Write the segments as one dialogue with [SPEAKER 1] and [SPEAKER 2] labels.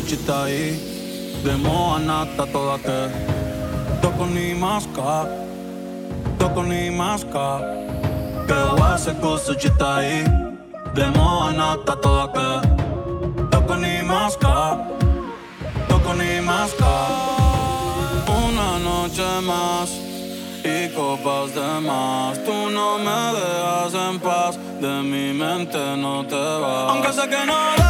[SPEAKER 1] Che cosa ci stai? Demo nata toda che Toko ni maska Toko ni maska Che wase cosa ci stai? Demo nata toda che Toko ni maska Toko ni maska Una noche más y copas de más. Tú no me dejas en paz, de mi mente no te vas. Aunque sé que no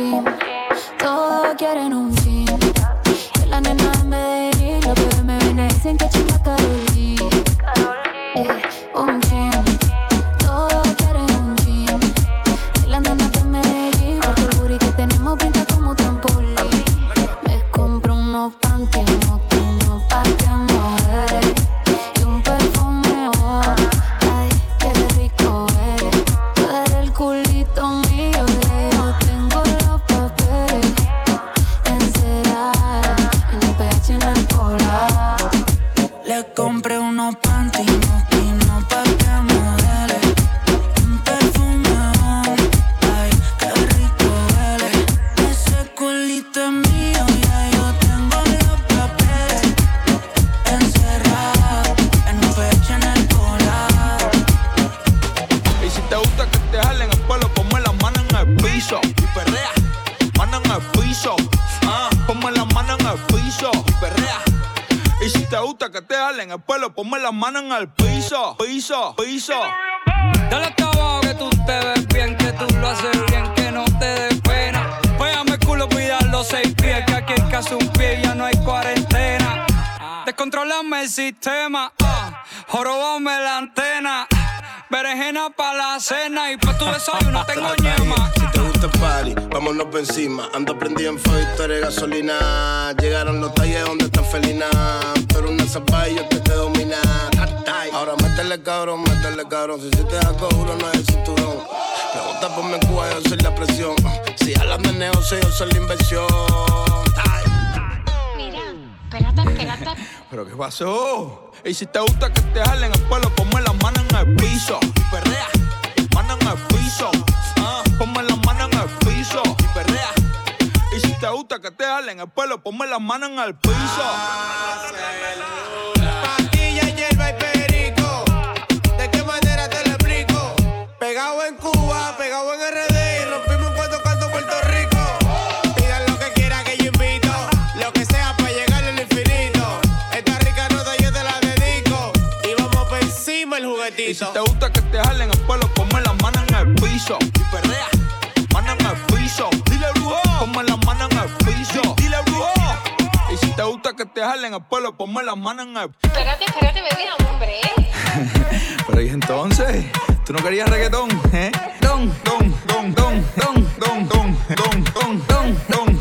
[SPEAKER 2] Ah,
[SPEAKER 3] hizo, lo hizo. Dale Berenjena pa' la cena y pa' tu desayuno tengo ñema.
[SPEAKER 4] Si te gusta el party, vámonos por encima. Ando prendido en fuego, tú eres gasolina. Llegaron los talles donde está felina. Tú eres una zapata y yo te, te domina. Ahora métele cabrón, métele cabrón. Si se te da uno no es el cinturón. Pregunta por mi Cuba, yo soy la presión. Si hablan de negocio, yo soy la inversión.
[SPEAKER 5] Espérate, espérate.
[SPEAKER 6] ¿Pero qué pasó? Y si te gusta que te jalen el pelo, ponme las manos en el piso. Y perrea, mano en el piso. Ah, ponme las manos en el piso. Y perrea. Y si te gusta que te jalen el pelo, ponme las manos en el piso.
[SPEAKER 7] Pastilla, hierba y perico. ¿De qué manera te lo explico? Pegado en Cuba, pegado en RD Y
[SPEAKER 6] si te gusta que te jalen el pelo, ponme las manos en el piso. Y perrea, mano en el piso. Dile brujo, ponme las manos en el piso. Dile brujo. Y si te gusta que te jalen el pelo, ponme las manos en el
[SPEAKER 5] Espérate, espérate, un break.
[SPEAKER 6] Pero y entonces, ¿tú no querías reggaetón, eh? Don, don, don, don, don, don, don, don, don, don, don, don,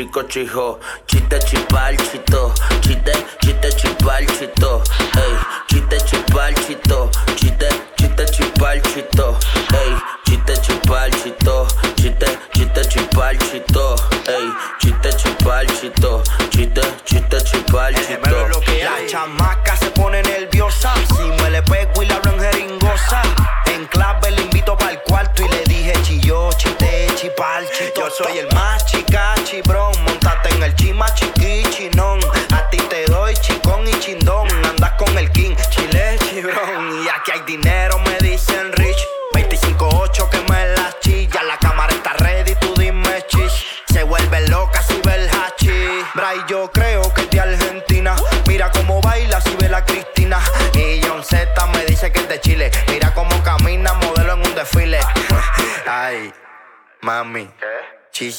[SPEAKER 4] Chico
[SPEAKER 8] cochijo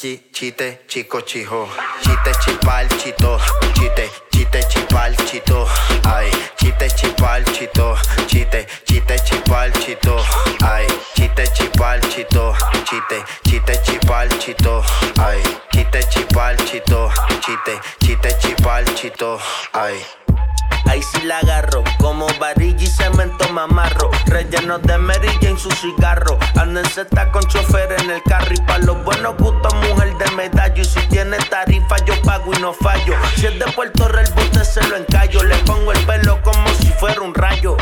[SPEAKER 8] Chite, chico, chijo. Chite, chipal, chito. Chite, chite, chipal, chito. Ay, chite, chipal, chito. Chite, chite, chipal, chito. Ay, chite, chipal, chito. Chite, chite, chipal, chito. Ay, chite, chipal, chito. Chite, chite, chipal, chito. Ay.
[SPEAKER 4] Ahí sí la agarro, como varilla y cemento me amarro. Relleno de Mary Jane su cigarro. Ando en con chofer en el carro y pa' los buenos gustos, fallo. Si es de Puerto Real, bote se lo encallo. Le pongo el pelo como si fuera un rayo.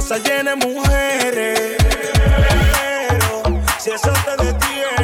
[SPEAKER 9] casa llena
[SPEAKER 10] de mujeres. Pero si eso te detiene.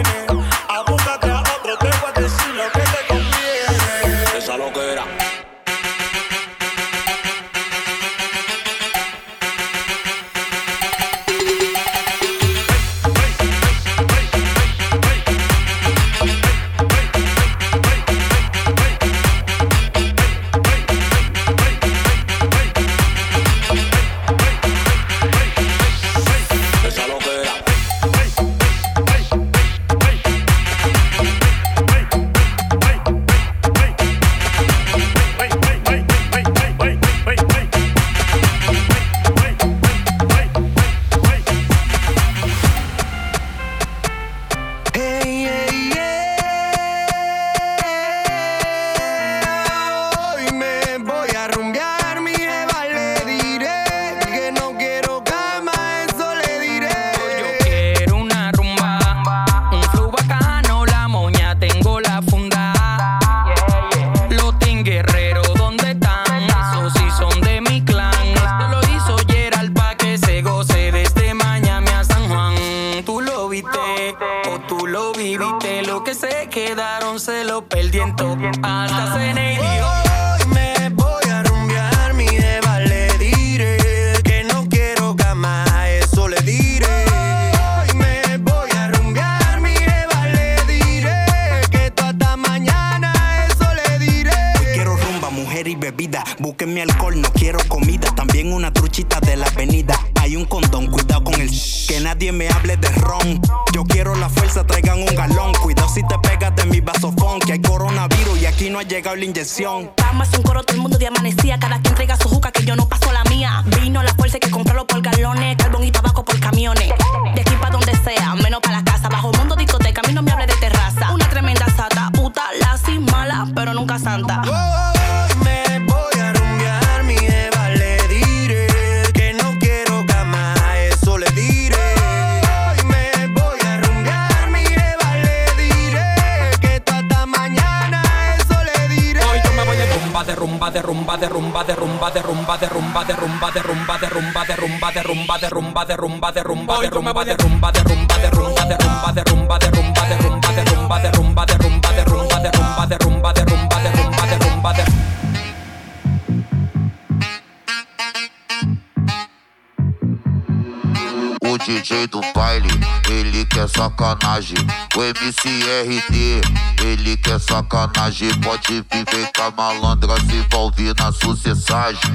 [SPEAKER 11] MCRT. Ele quer sacanagem, pode viver com a malandra, se envolver na sucessagem.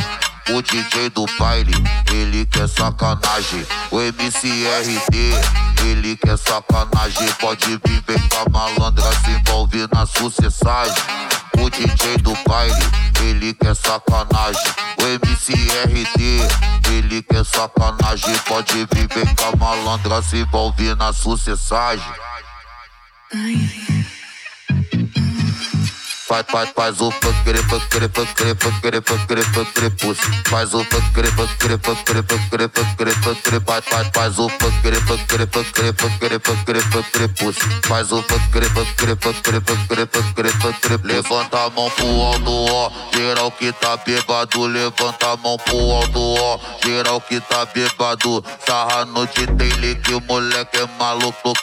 [SPEAKER 11] O DJ do baile, ele quer sacanagem. O MCRD, ele quer sacanagem. Pode viver com a malandra, se envolver na sucessagem. O DJ do baile, ele quer sacanagem. O MCRD, ele quer sacanagem. Pode viver com a malandra, se envolver na sucessagem. Ay. faz, faz, faz o pancre, pancre, pancre, pancre, pancre, pancre, puxa. Faz o pancre, pancre, pancre, pancre, pancre, pancre, faz, faz, faz o pancre, pancre, pancre, pancre, pancre, pancre, puxa. Faz o pancre, pancre, pancre, pancre, pancre, pancre, levanta a mão pro alto, ó. Geral que tá bebado, levanta a mão pro alto, ó. Geral que tá bebado, sarra no DJ que o moleque é maluco,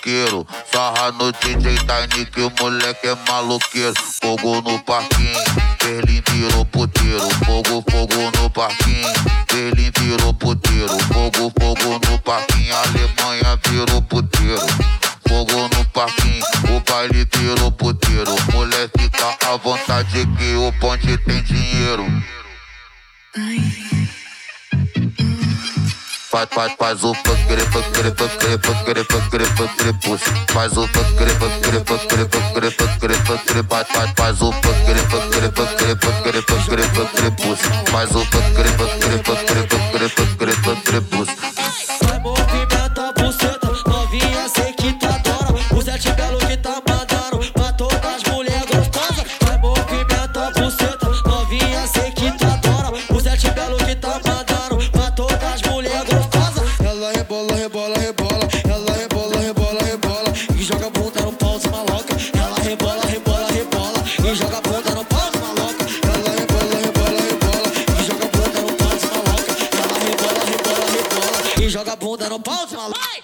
[SPEAKER 11] sarra no DJ Tiny que o moleque é maluqueiro, fogo fogo no parquinho, ele virou puteiro. Fogo, fogo no parquinho, ele virou puteiro. Fogo, fogo no parquinho, Alemanha virou puteiro. Fogo no parquinho, o baile virou puteiro. Mulher fica tá à vontade que o bonde tem dinheiro. Ai faz, faz, faz o pancre, pancre, pancre, pancre, pancre, pancre, puxa. Faz o pancre, pancre, pancre, pancre, pancre, pancre, faz, faz, faz o pancre, pancre, pancre, pancre, pancre, pancre, puxa. Faz o pancre, pancre, pancre, pancre, pancre, pancre, puxa.
[SPEAKER 12] Vai movimentar a buceta, bunda,
[SPEAKER 9] não pode falar.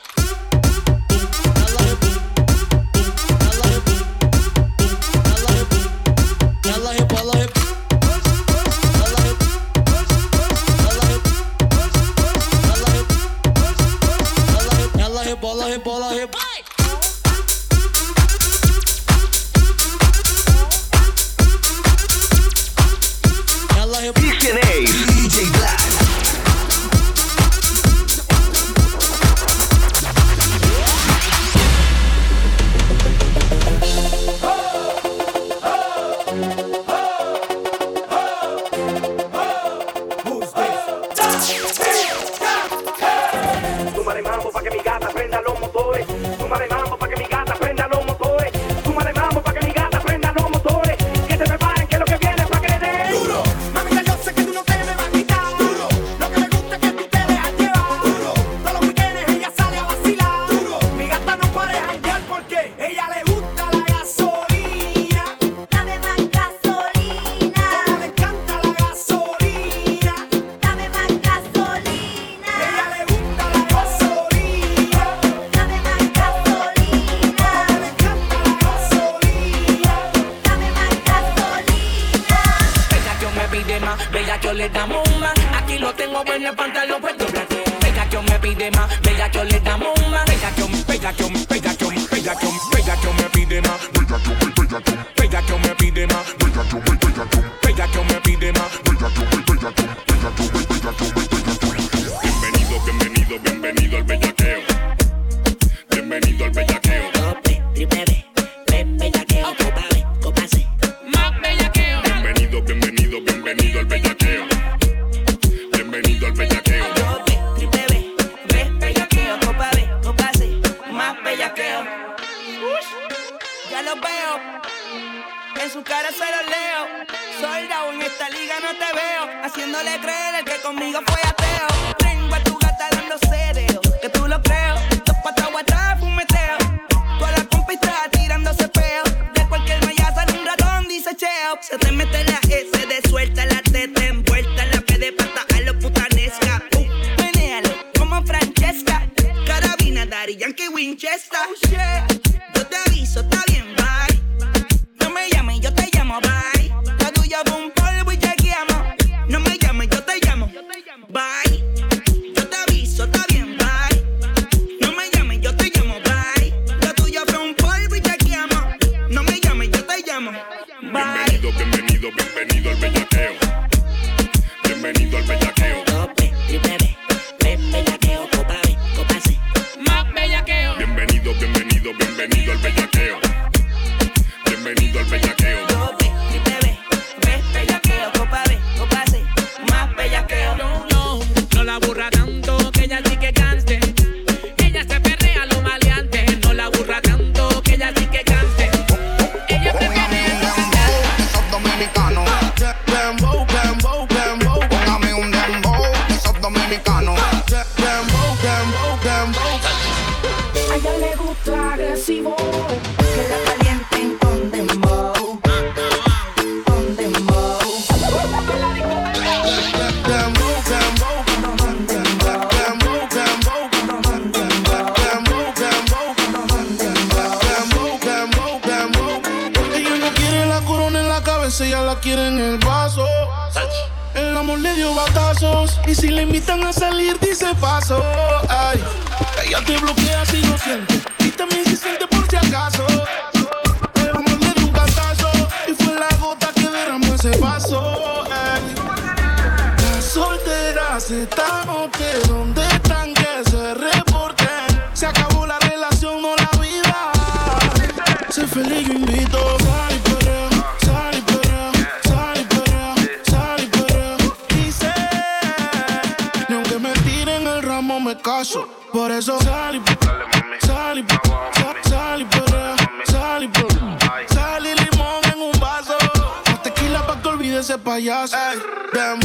[SPEAKER 6] voyage. Hey. Damn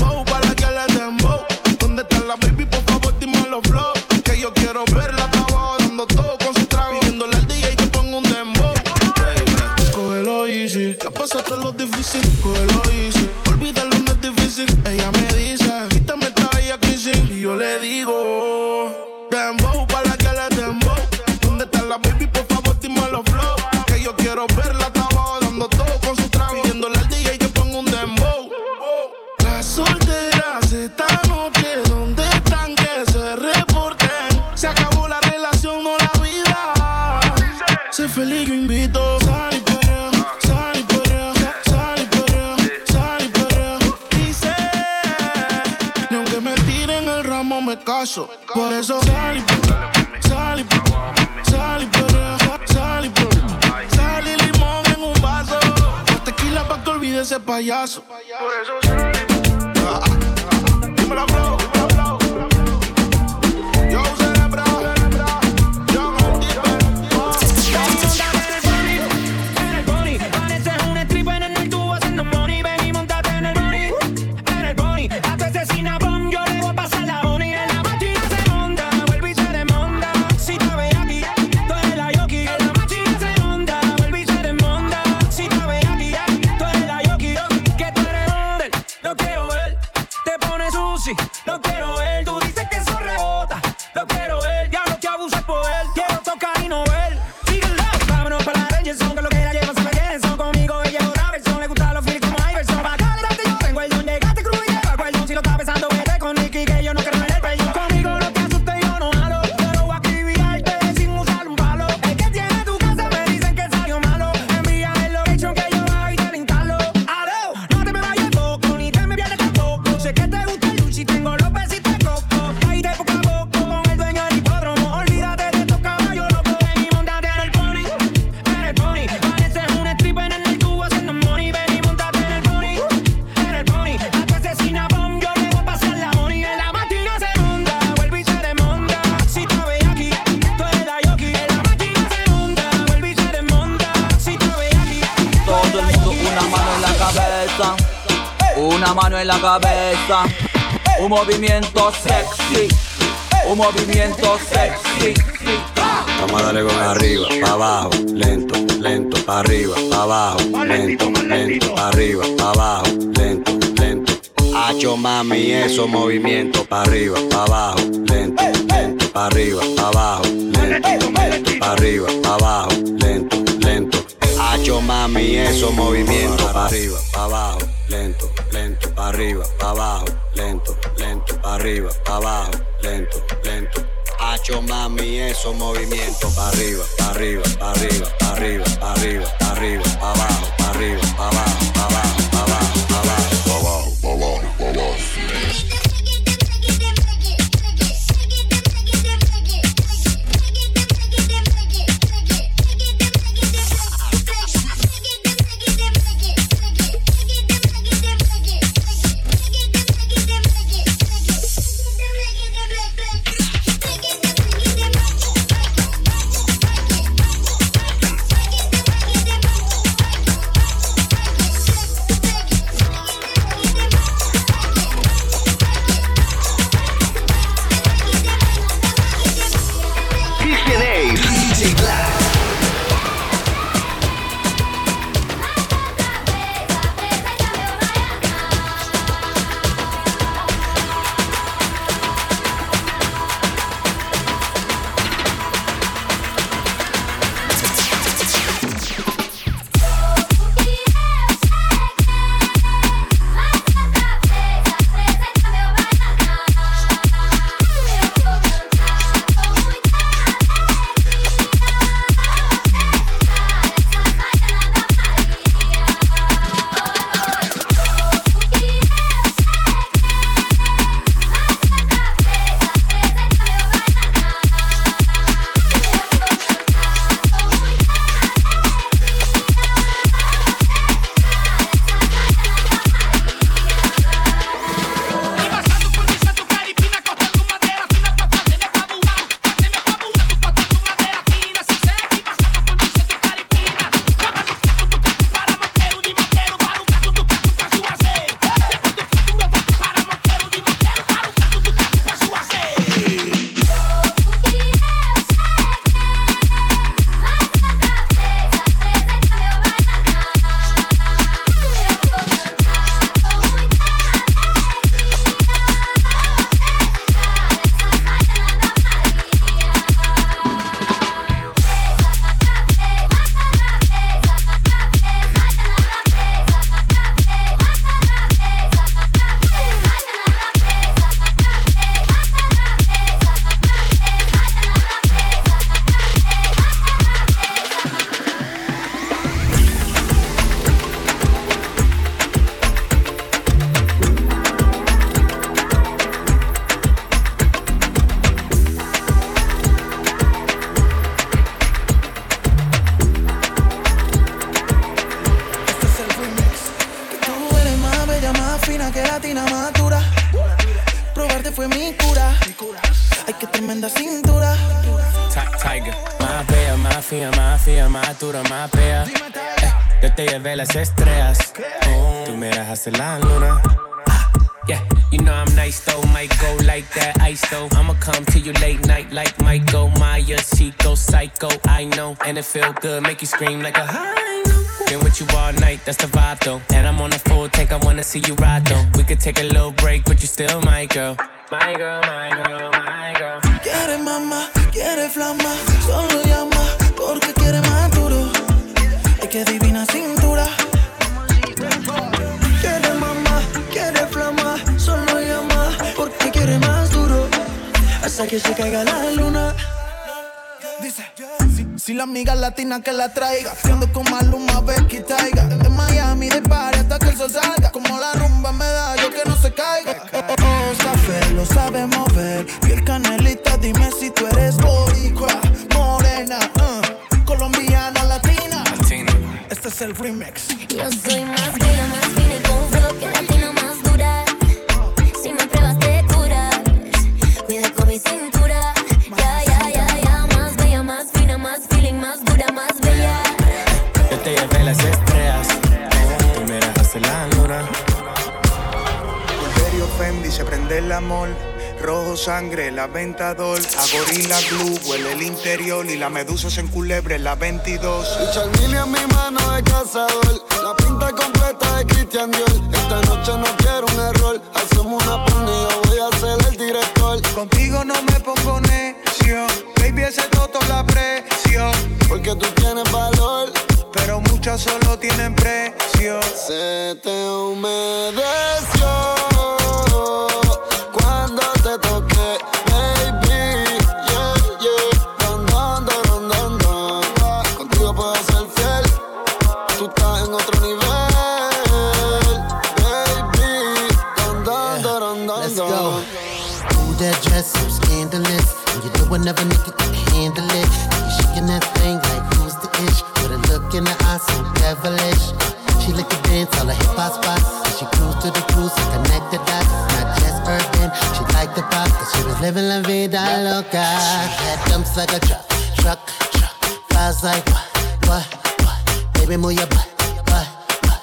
[SPEAKER 6] Una mano en la cabeza, un movimiento sexy, un movimiento sexy.
[SPEAKER 13] Vamos a darle con arriba, pa' abajo, lento, lento, pa' arriba, pa' abajo, lento, lento, pa' arriba, pa' abajo, lento, lento. Hacho mami, eso movimiento, pa' arriba, pa' abajo, lento, lento, pa' arriba, pa' abajo, lento, lento, pa' arriba, pa' abajo, lento, lento. Hacho mami, eso movimiento, pa' arriba, pa' abajo, lento arriba, abajo, lento, lento, arriba, abajo, lento, lento. Hacho mami esos movimientos arriba, arriba, arriba, arriba, arriba, arriba, abajo, arriba, abajo, abajo.
[SPEAKER 14] scream like a
[SPEAKER 15] en Culebre, la
[SPEAKER 4] 22. All her hip hop spot. And she cruised to the cruise and connected the dots. Not just urban, she liked the pop. Cause she was living la vida loca. She had dumps like a truck, truck, truck. Flies like what, what, what. Baby, move your butt, butt, butt.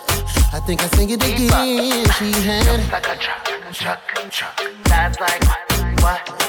[SPEAKER 4] I think I sing it again. She had dumps
[SPEAKER 16] like a truck, truck, truck. Flies like what, what.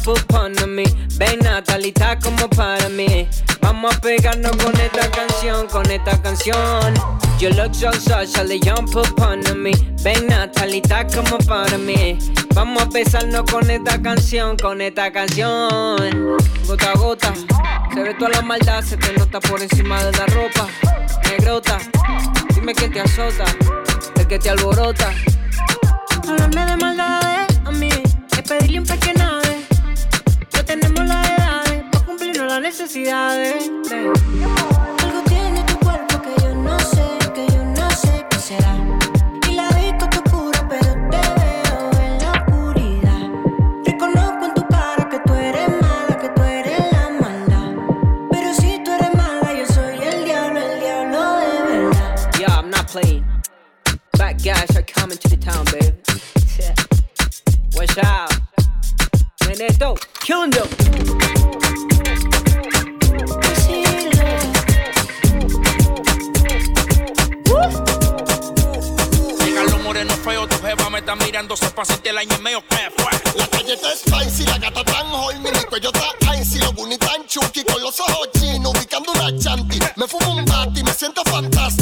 [SPEAKER 17] Sale
[SPEAKER 16] jump upon me. Ven Natalita como para mí. Vamos a pegarnos con esta canción, con esta canción. You look so so, sale jump upon me. Ven Natalita como para mí. Vamos a besarnos con esta canción, con esta canción. Gota a gota, se ve toda la maldad, se te nota por encima de la ropa. Negrota, dime quién te azota, el que te alborota. Hablarme de maldades a mí es pedirle un pequeño nave. Tenemos las edades para cumplirnos las necesidades. Algo tiene tu cuerpo que yo no sé, que yo no sé qué será. Y la disco te oscura, pero te veo en la oscuridad. Reconozco en tu cara que tú eres mala, que tú eres la maldad. Pero si tú eres mala, yo soy el diablo, el diablo de verdad. Yeah, I'm not playing. Black guys are coming to the town, baby. Watch out. Dope. Killing them.
[SPEAKER 18] Llegan los morenos feos, tu jeva me está mirando, se pasa el año y medio, ¿qué fue?
[SPEAKER 19] La galleta es spicy, la gata tan horny, mi cuello está icy, los bunny tan chunky, con los ojos chinos, ubicando una chanti. Me fumo un bati, me siento fantástico.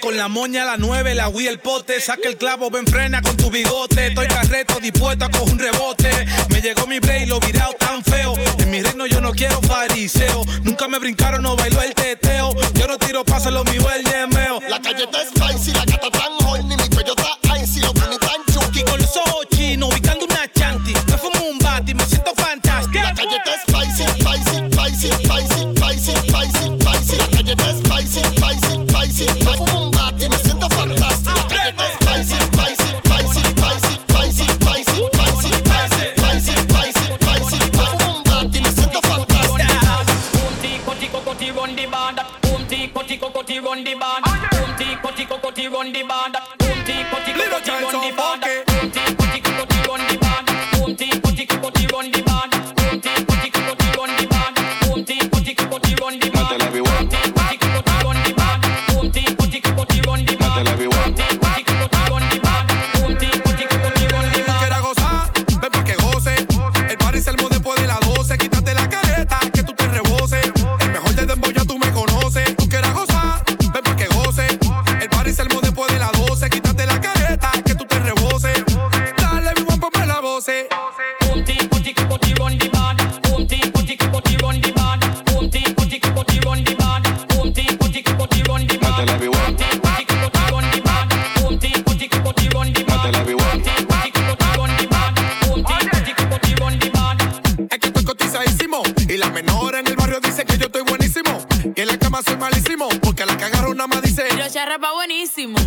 [SPEAKER 19] Con la
[SPEAKER 20] moña, la nueve, la Wii, el pote. Saca el clavo, ven frena con tu bigote. Estoy carreto, dispuesto a coger un rebote. Me llegó mi play, lo virado tan feo. En mi reino yo no quiero fariseo. Nunca me brincaron, no bailó el teteo. Yo no tiro paso, lo mío el yemeo.
[SPEAKER 19] La galleta es spicy, la gata tan horny, mi cuello está icy, los bunny tan chunky.
[SPEAKER 20] Con los ojos chinos, ubicando una chanti. Me fumo un bati, me siento fantástico.
[SPEAKER 19] La galleta es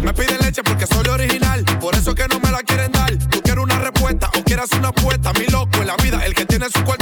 [SPEAKER 19] Me
[SPEAKER 21] pide leche porque soy original. Por eso que no me la quieren dar. Tú quieres una respuesta o quieres una apuesta. Mi loco en la vida. El que tiene su cuarto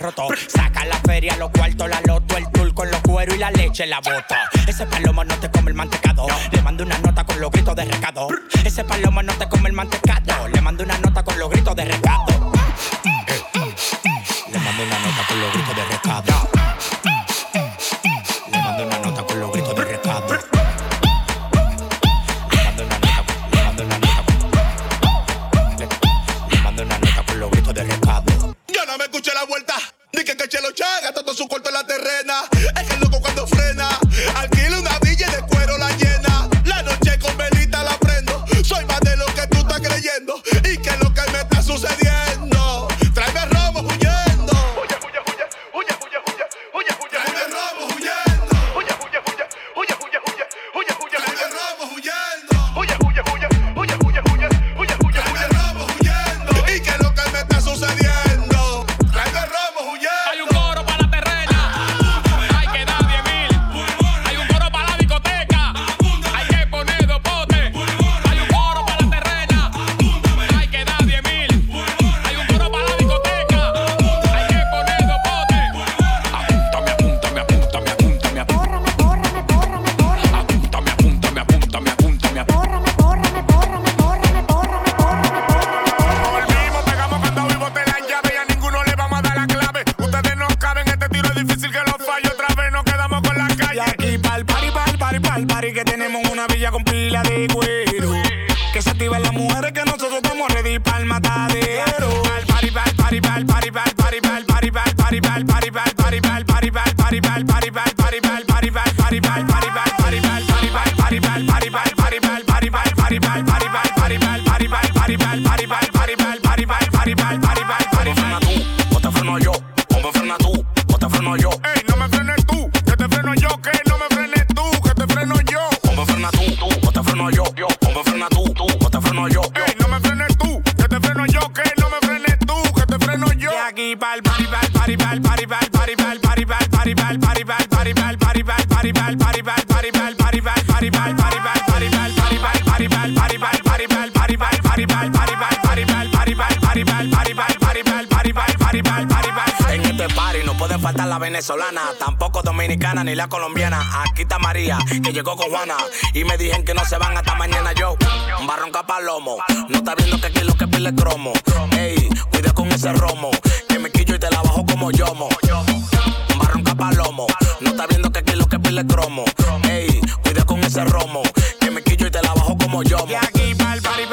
[SPEAKER 19] rotos. Saca la feria, los cuartos, la loto, el tour con los cueros y la leche en la bota. Ese palomo
[SPEAKER 21] no
[SPEAKER 19] big way. Venezolana, tampoco dominicana ni la colombiana. Aquí está María, que llegó con Juana. Y me dijeron que no se van hasta mañana yo. Barronca palomo, no está viendo que aquí lo que pile cromo. Ey, cuida con ese romo, que me quillo y te la bajo como yomo. Barronca palomo, no está viendo que aquí lo que pile cromo. Ey, cuida con ese romo, que me quillo y te la bajo como yomo.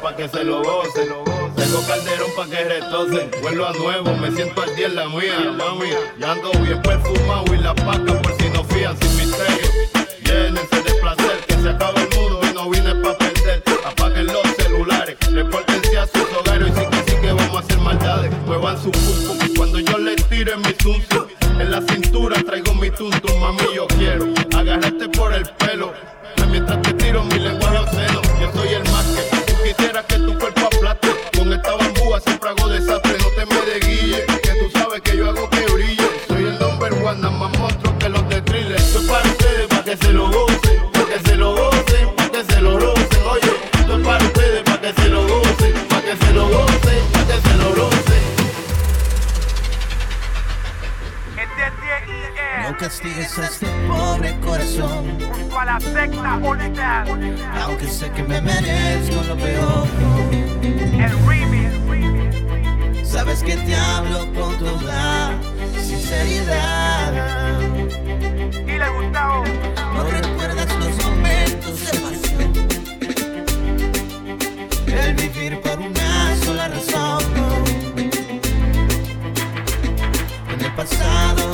[SPEAKER 22] para que se lo gocen. Tengo calderón para que retocen. Vuelvo a nuevo, me siento al día en la mía, mami. Ya ando bien perfumado y la paca por si no fían sin misterio. Llénense de placer, que se acaba el mundo y no vine pa' perder. Apaguen los celulares, repórtense a sus hogares y sí que sí que vamos a hacer maldades. Muevan su pum cuando yo le tire mi zum. En la cintura traigo mi tuntum, mami yo quiero agarrarte por el pelo. Mientras te tiro mi lenguaje siempre hago desastre, no te me desguille, que tú sabes que yo hago que brille. Soy el number one, nada más monstruo que los de thriller. Para ustedes, para que se lo gocen,
[SPEAKER 23] Castigues a este pobre corazón.
[SPEAKER 24] a la secta Unidad.
[SPEAKER 23] Aunque sé que me merezco lo peor.
[SPEAKER 24] El remix.
[SPEAKER 23] Sabes que te hablo con toda sinceridad.
[SPEAKER 24] Dile Gustavo.
[SPEAKER 23] No recuerdas los momentos de pasión. El vivir por una sola razón. En el pasado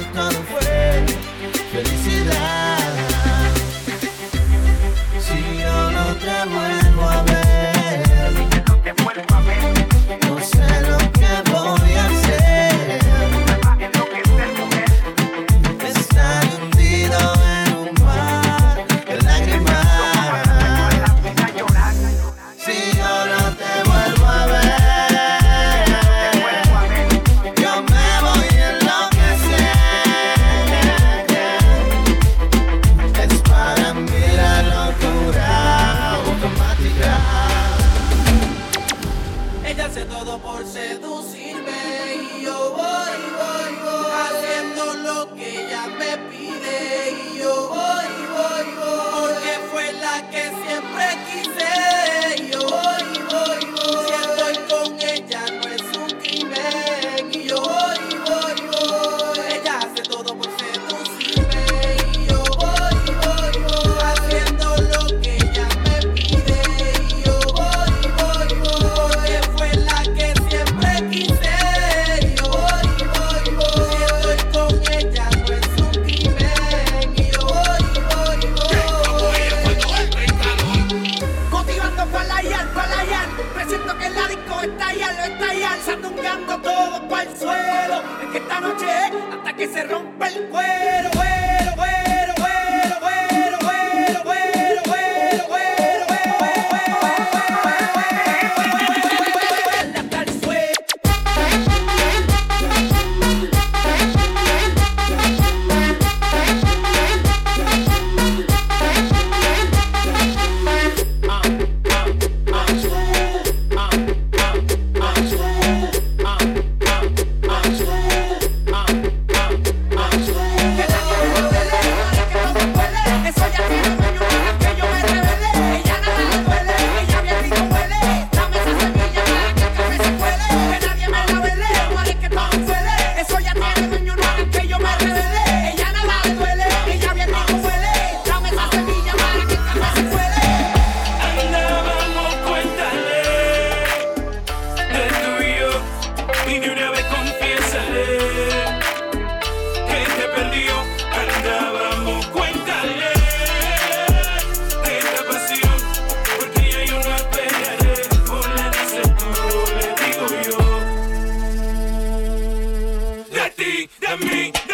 [SPEAKER 25] me.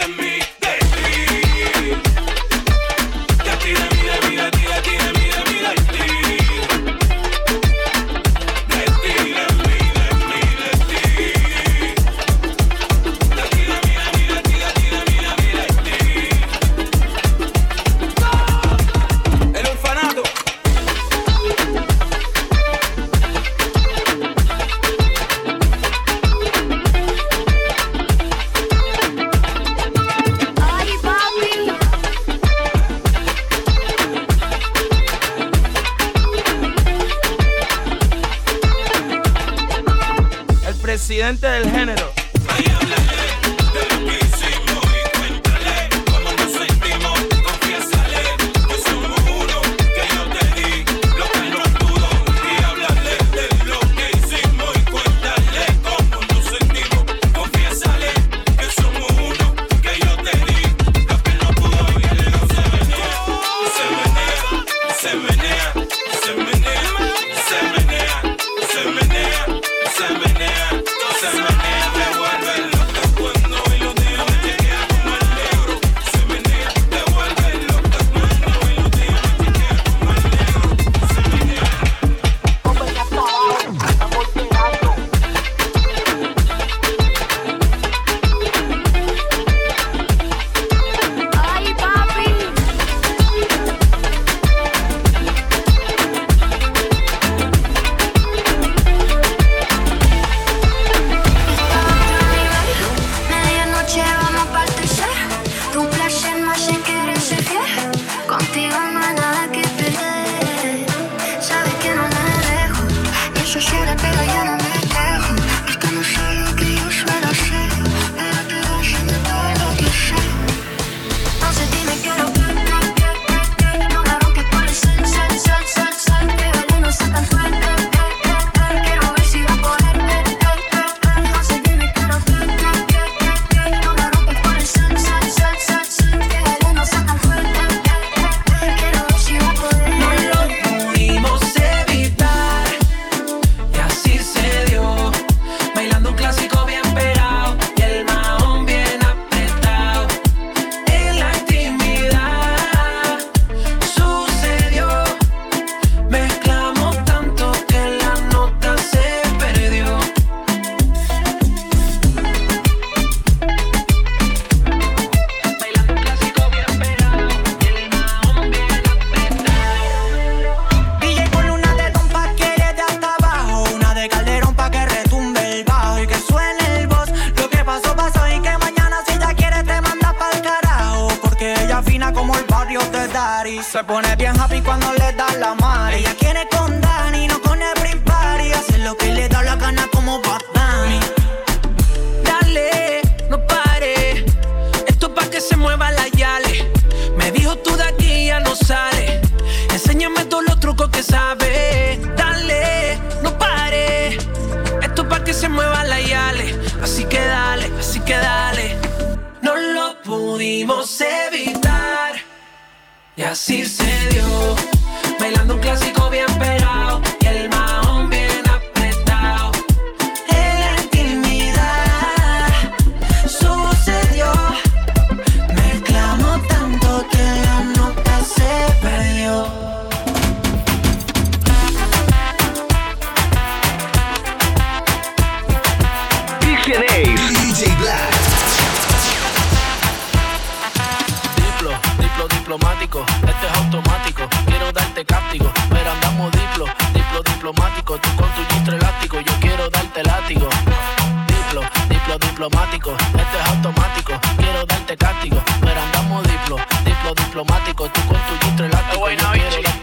[SPEAKER 25] Se
[SPEAKER 26] pone bien happy cuando le da la mano. Ella quiere con Dani, no con every party. Hace lo que le da la gana como Bad Bunny.
[SPEAKER 14] Dale, no pare. Esto pa' que se mueva la yale. Me dijo tú de aquí ya no sale. Enséñame todos los trucos que sabes. Dale, no pare. Esto pa' que se mueva la yale. Así que dale, así que dale. No lo pudimos evitar. Y así se dio, bailando un clásico bien pegado.
[SPEAKER 27] Automático. Quiero darte cáptico, pero andamos diplo, diplo diplomático. Tú con tu gistro elástico, yo quiero darte látigo. Diplo, diplo diplomático, este es automático. Quiero darte cáptico, pero andamos diplo, diplo diplomático. Tú con tu gistro elástico, yo quiero.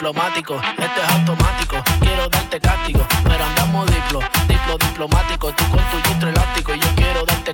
[SPEAKER 27] diplomático, este es automático. Quiero darte cáptico, pero andamos diplo, diplo diplomático. Tu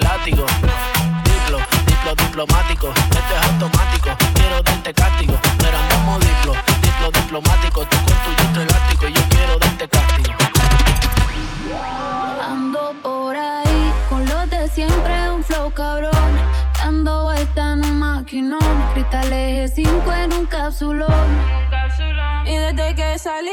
[SPEAKER 27] darte látigo. Diplo, diplo diplomático, este es automático. Quiero darte cáptico, pero andamos diplo, diplo diplomático. Tú con tu elástico, yo quiero darte cáptico.
[SPEAKER 2] Ando por ahí con los de siempre, un flow cabrón. Dando vuelta en un maquinón. Cristales G5 en un cápsulón. Y desde que salí,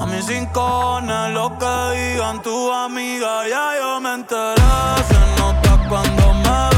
[SPEAKER 1] A mis rincones, lo que digan tu amiga, ya yo me enteré. Se nota cuando me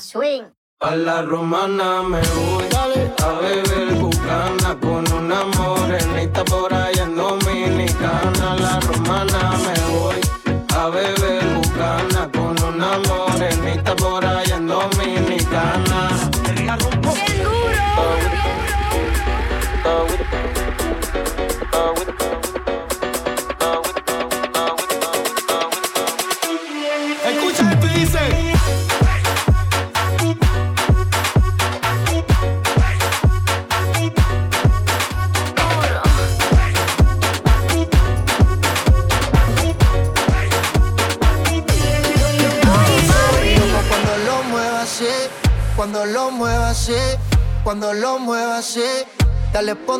[SPEAKER 28] swing.
[SPEAKER 29] A la romana me voy a beber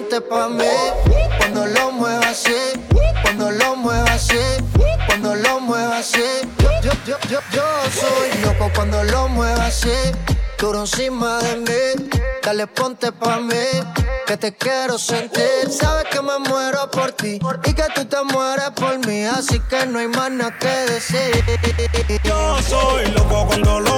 [SPEAKER 10] ponte pa' mí. Cuando lo muevas así, cuando lo muevas así, cuando lo muevas así. Yo, yo, yo, yo, soy loco cuando lo muevas así. Duro encima de mí, dale ponte pa' mí. Que te quiero sentir, sabes que me muero por ti y que tú te mueres por mí, así que no hay más nada que decir.
[SPEAKER 21] Yo soy loco cuando lo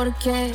[SPEAKER 10] porque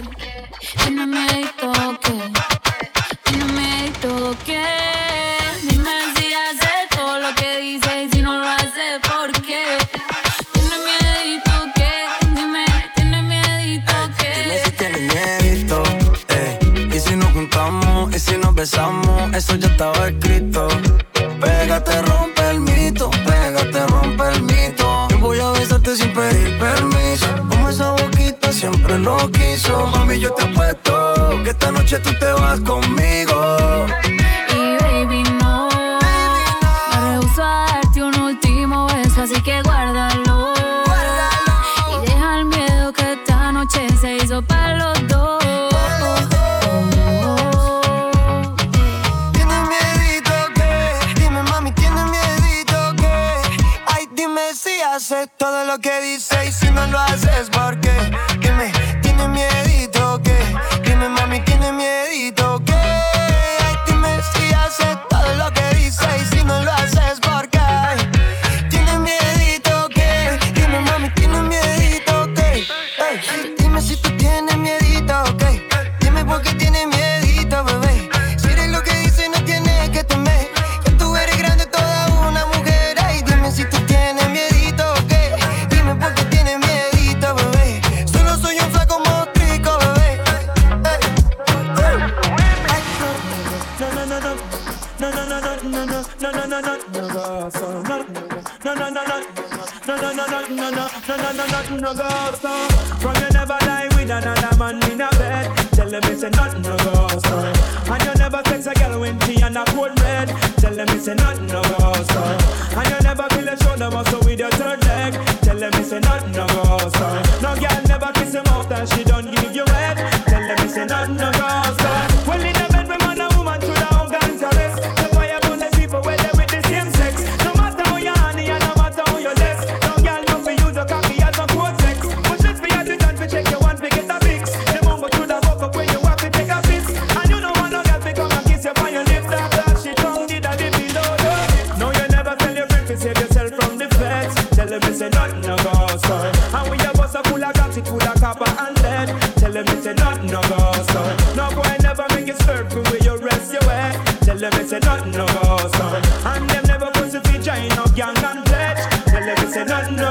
[SPEAKER 30] said,
[SPEAKER 31] none,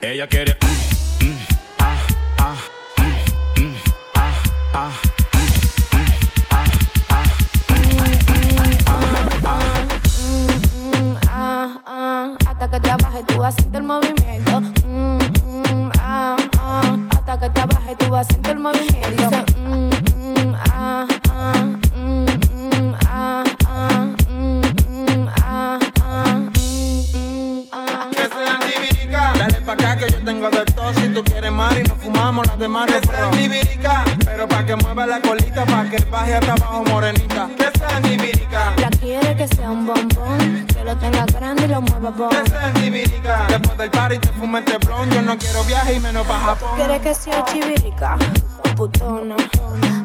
[SPEAKER 32] Ella quiere. Que
[SPEAKER 30] sean libérica. Pero pa' que mueva la colita, pa' que baje hasta abajo morenita. Que sean libérica.
[SPEAKER 33] La quiere que sea un bombón, que lo tenga grande y lo mueva bon.
[SPEAKER 30] Que sean libérica. Después del party te fumes este blon. Yo no quiero viaje y menos pa' Japón.
[SPEAKER 33] Quiere que sea chivirica putona.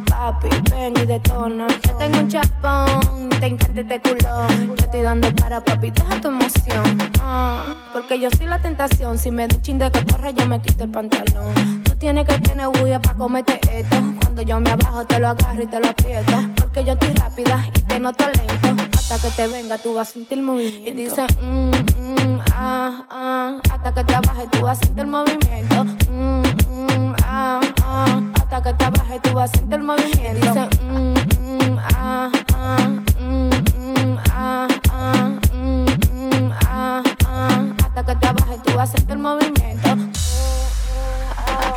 [SPEAKER 33] Papi, ven y detona. Yo tengo un chapón, te encanta este culón. Yo estoy dando para papi, deja tu emoción. Ah, porque yo soy la tentación. Si me un chin de cotorra, yo me quito el pantalón. Tú tienes que tener bulla para comerte esto. Cuando yo me abajo, te lo agarro y te lo aprieto. Porque yo estoy rápida y te noto lento. Hasta que te venga, tú vas a sentir movimiento. Y dice, mm, mm, ah, ah. Hasta que te bajes, tú vas a sentir movimiento. Mm, mm, ah, ah. Hasta que te bajes, tú vas a sentir el movimiento. Y dice, mm, mm, ah, ah. Mm, mm, ah, ah. Mm, mm, ah, ah. Hasta que te bajes, tú vas a sentir el movimiento.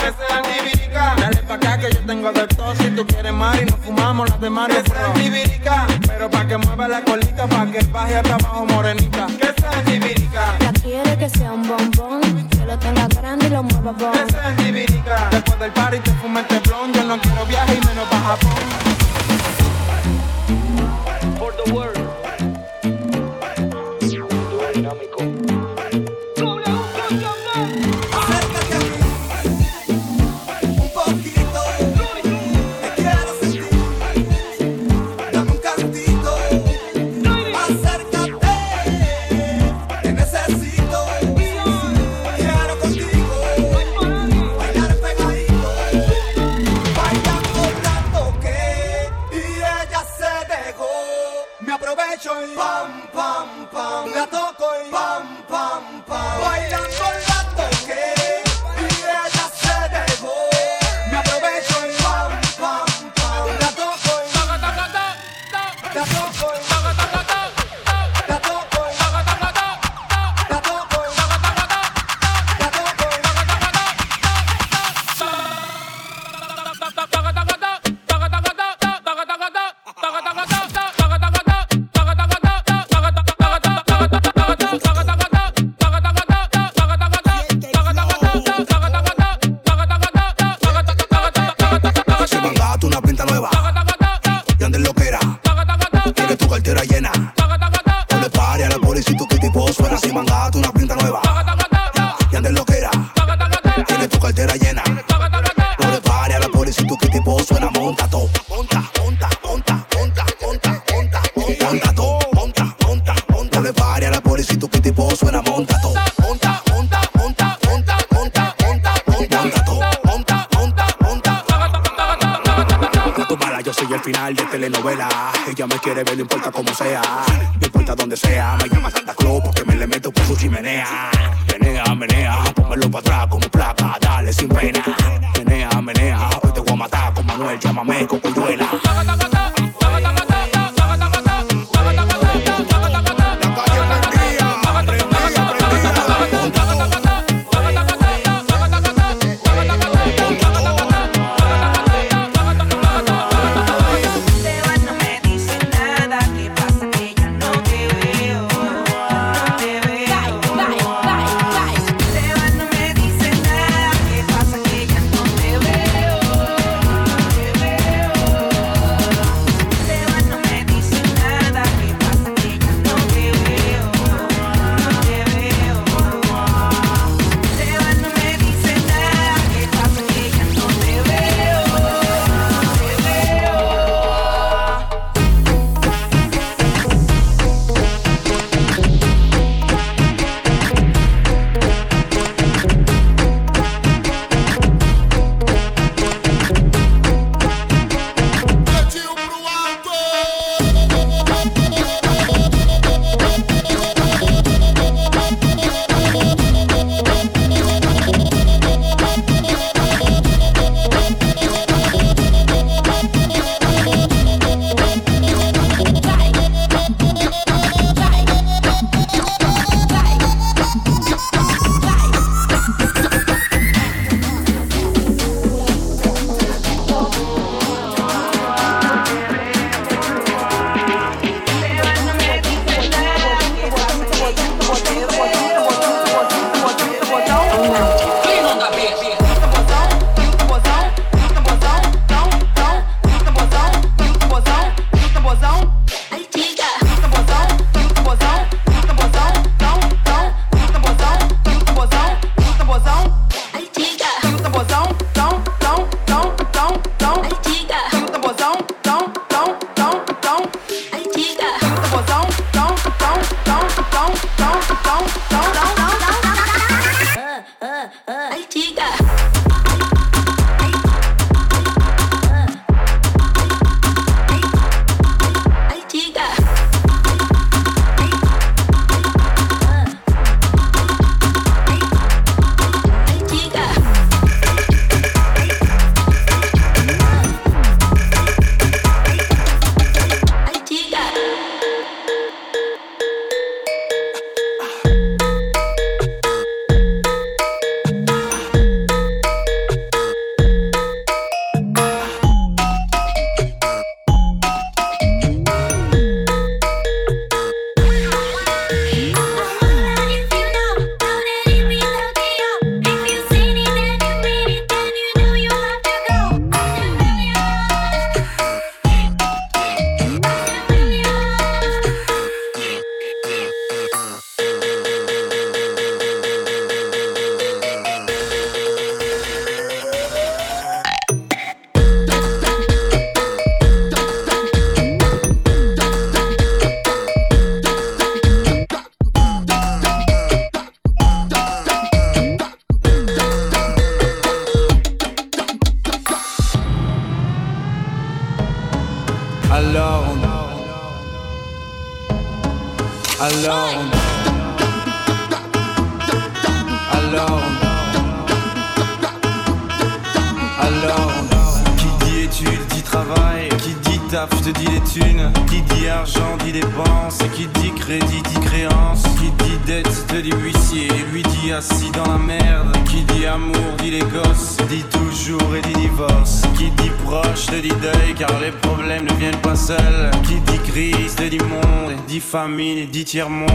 [SPEAKER 30] Que sean libérica. Dale pa' acá que yo tengo de todo. Si tú quieres Mari, nos fumamos las de Mario. Que sean libérica. Pero pa' que mueva la colita, pa' que baje hasta abajo morenita. Que sean libérica.
[SPEAKER 33] La quiere que sea un bombón, que lo tenga grande y lo mueva bon.
[SPEAKER 30] Que sean libérica. Después del party te fumes este blon. Yo no quiero viaje y menos pa' Japón.
[SPEAKER 34] For the world.
[SPEAKER 35] tu mala, yo soy el final de telenovela. Ella me quiere ver, no importa cómo sea, no importa donde sea. Me llama Santa Claus porque me le meto por su chimenea. Menea, menea, pónmelo para atrás como placa, dale sin pena. Menea, menea, hoy te voy a matar con Manuel, llámame con
[SPEAKER 36] tiers-monde